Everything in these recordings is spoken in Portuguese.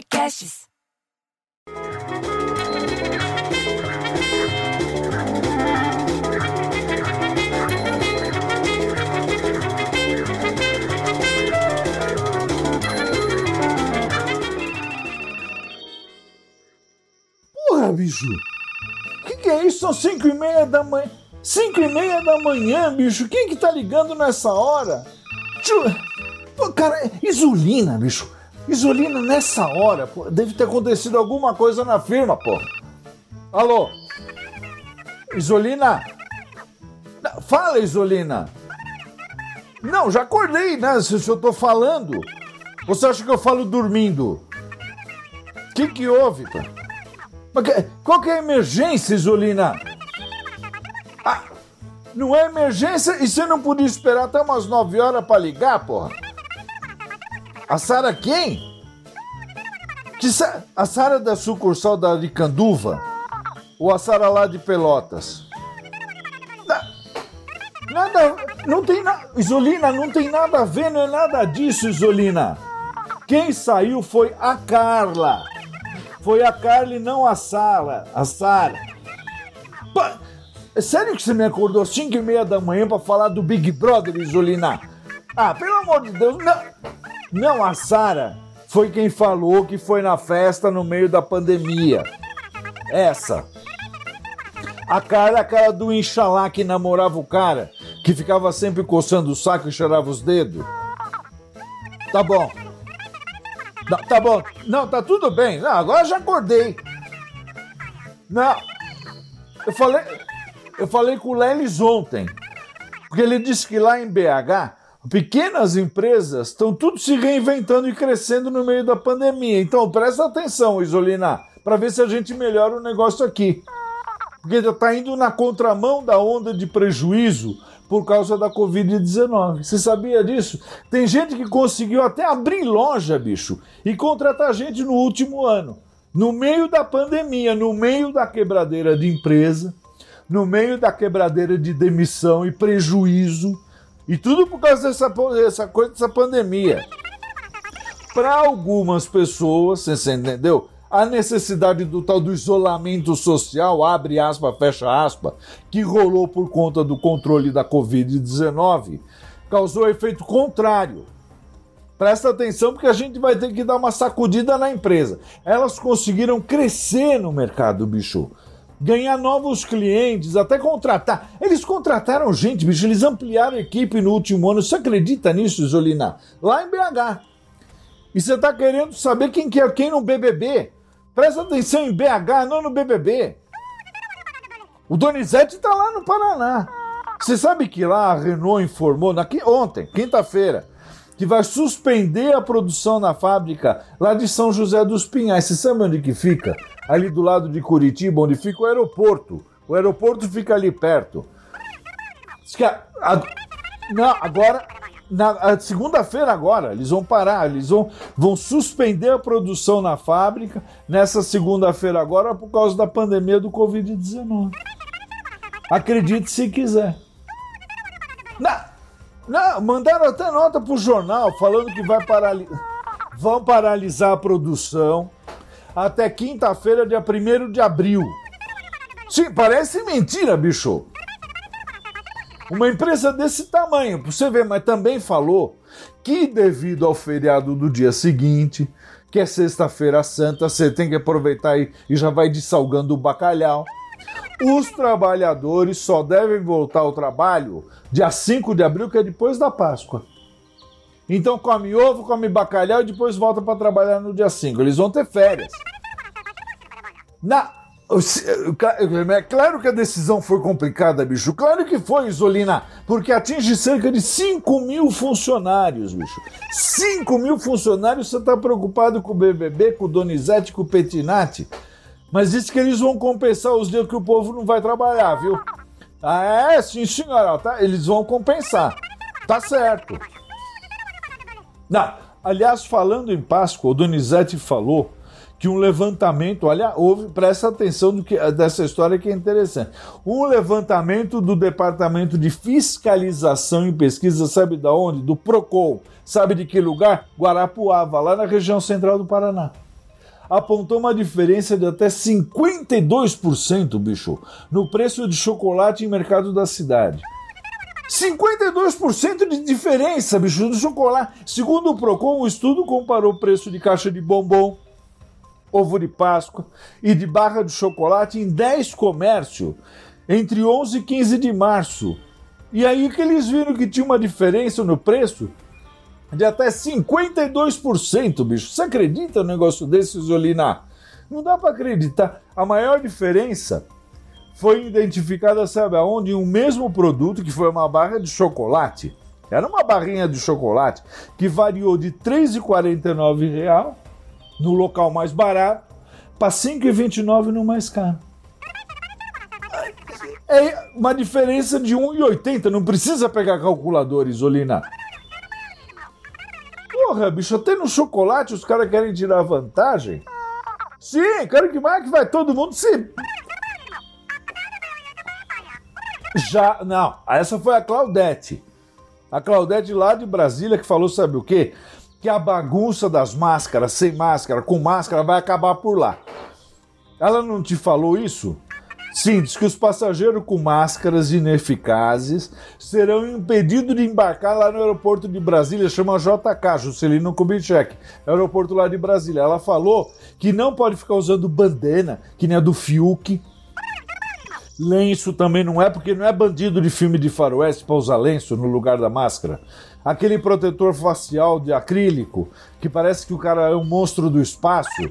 Podcasts. Porra, bicho! Que que é isso? São cinco e meia da manhã. Cinco e meia da manhã, bicho. Quem que tá ligando nessa hora? Tio... Cara, Isolina, bicho. Isolina nessa hora, pô. Deve ter acontecido alguma coisa na firma, pô. Alô? Isolina? Fala, Isolina. Não, já acordei, né? Se, eu tô falando. Você acha que eu falo dormindo? O que que houve, pô? Qual que é a emergência, Isolina? Ah, não é emergência e você não podia esperar até umas 9 horas pra ligar, porra? A Sara quem? Que Sa- a Sara da sucursal da Aricanduva? Ou a Sara lá de Pelotas? Na- Nada, não tem nada. Isolina, não tem nada a ver, não é nada disso, Isolina. Quem saiu foi a Carla. Foi a Carla e não a Sara. A Sara. É sério que você me acordou às 5 e meia da manhã pra falar do Big Brother, Isolina? Ah, pelo amor de Deus, não. Não, a Sara foi quem falou que foi na festa no meio da pandemia. Essa. A Carla é aquela do Inxalá que namorava o cara, que ficava sempre coçando o saco e cheirava os dedos. Tá bom. Não, tá bom. Não, tá tudo bem. Não, agora já acordei. Não. Eu falei, eu falei com o Lelis ontem. Porque ele disse que lá em BH, pequenas empresas estão tudo se reinventando e crescendo no meio da pandemia. Então presta atenção, Isolina, para ver se a gente melhora o negócio aqui. Porque já está indo na contramão da onda de prejuízo por causa da Covid-19. Você sabia disso? Tem gente que conseguiu até abrir loja, bicho, e contratar gente no último ano. No meio da pandemia, no meio da quebradeira de empresa, no meio da quebradeira de demissão e prejuízo, e tudo por causa dessa, dessa coisa, dessa pandemia. Para algumas pessoas, você entendeu? A necessidade do tal do isolamento social, abre aspa, fecha aspa, que rolou por conta do controle da Covid-19, causou efeito contrário. Presta atenção porque a gente vai ter que dar uma sacudida na empresa. Elas conseguiram crescer no mercado, bicho. Ganhar novos clientes, até contratar. Eles contrataram gente, bicho. Eles ampliaram a equipe no último ano. Você acredita nisso, Isolina? Lá em BH. E você tá querendo saber quem que é quem no BBB? Presta atenção em BH, não no BBB. O Donizete tá lá no Paraná. Você sabe que lá a Renault informou na, ontem, quinta-feira, que vai suspender a produção na fábrica lá de São José dos Pinhais. Você sabe onde que fica? Ali do lado de Curitiba, onde fica o aeroporto. O aeroporto fica ali perto. Diz que a- a- não, agora, na segunda-feira agora, eles vão parar, eles vão, vão suspender a produção na fábrica nessa segunda-feira agora por causa da pandemia do Covid-19. Acredite se quiser. Não, não, mandaram até nota pro jornal falando que vai parali vão paralisar a produção até quinta-feira, dia 1 de abril. Sim, parece mentira, bicho. Uma empresa desse tamanho, pra você ver, mas também falou que devido ao feriado do dia seguinte, que é sexta-feira santa, você tem que aproveitar e, e já vai dessalgando o bacalhau. Os trabalhadores só devem voltar ao trabalho dia 5 de abril, que é depois da Páscoa. Então come ovo, come bacalhau e depois volta para trabalhar no dia 5. Eles vão ter férias. Na... É claro que a decisão foi complicada, bicho. Claro que foi, Isolina, porque atinge cerca de 5 mil funcionários, bicho. 5 mil funcionários, você tá preocupado com o BBB, com o Donizete, com o Petinati. Mas diz que eles vão compensar os dias que o povo não vai trabalhar, viu? Ah, é? Sim, senhora, tá? Eles vão compensar. Tá certo. Não, aliás, falando em Páscoa, o Donizete falou que um levantamento, olha, houve, presta atenção do que, dessa história que é interessante. Um levantamento do Departamento de Fiscalização e Pesquisa, sabe da onde? Do Procon. Sabe de que lugar? Guarapuava, lá na região central do Paraná. Apontou uma diferença de até 52%, bicho, no preço de chocolate em mercado da cidade. 52% de diferença, bicho, do chocolate. Segundo o Procon, o estudo comparou o preço de caixa de bombom, ovo de Páscoa e de barra de chocolate em 10 comércios entre 11 e 15 de março. E aí que eles viram que tinha uma diferença no preço de até 52%, bicho. Você acredita no negócio desse, Zolina? Não dá para acreditar. A maior diferença foi identificada, sabe aonde? Um mesmo produto, que foi uma barra de chocolate. Era uma barrinha de chocolate que variou de R$ 3,49 no local mais barato para R$ 5,29 no mais caro. É uma diferença de 1,80. Não precisa pegar calculador, Isolina. Porra, bicho, até no chocolate os caras querem tirar vantagem. Sim, quero que mais que vai todo mundo se Já, não, essa foi a Claudete. A Claudete lá de Brasília que falou, sabe o quê? Que a bagunça das máscaras, sem máscara, com máscara, vai acabar por lá. Ela não te falou isso? Sim, diz que os passageiros com máscaras ineficazes serão impedidos de embarcar lá no aeroporto de Brasília, chama JK, Juscelino Kubitschek, aeroporto lá de Brasília. Ela falou que não pode ficar usando bandana, que nem a do Fiuk, Lenço também não é, porque não é bandido de filme de faroeste para usar lenço no lugar da máscara. Aquele protetor facial de acrílico, que parece que o cara é um monstro do espaço.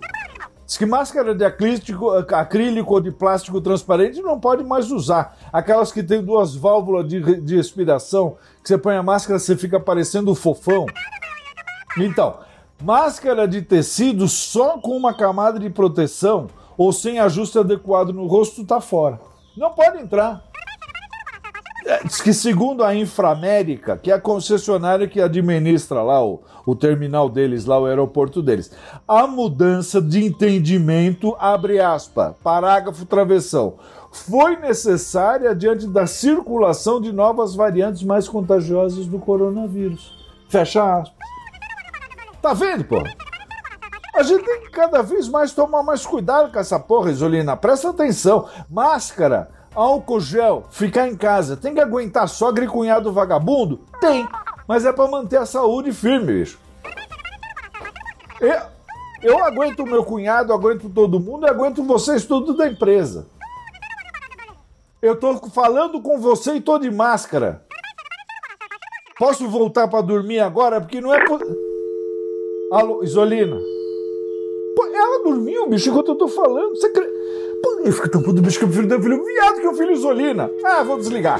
Diz que máscara de acrílico, acrílico ou de plástico transparente não pode mais usar. Aquelas que tem duas válvulas de, de respiração, que você põe a máscara você fica parecendo fofão. Então, máscara de tecido só com uma camada de proteção ou sem ajuste adequado no rosto tá fora. Não pode entrar. É, diz que segundo a Inframérica, que é a concessionária que administra lá o, o terminal deles, lá o aeroporto deles, a mudança de entendimento, abre aspas, parágrafo travessão, foi necessária diante da circulação de novas variantes mais contagiosas do coronavírus. Fecha aspas. Tá vendo, pô? A gente tem que cada vez mais tomar mais cuidado com essa porra, Isolina. Presta atenção. Máscara, álcool gel, ficar em casa. Tem que aguentar sogra e cunhado vagabundo? Tem. Mas é para manter a saúde firme, bicho. Eu, eu aguento meu cunhado, aguento todo mundo aguento vocês tudo da empresa. Eu tô falando com você e tô de máscara. Posso voltar para dormir agora? Porque não é. Alô, Isolina. Pô, ela dormiu, bicho, enquanto eu tô falando. Você cre... Eu fico tão puto, bicho, que eu prefiro ter um filho viado que um filho Isolina. Ah, vou desligar.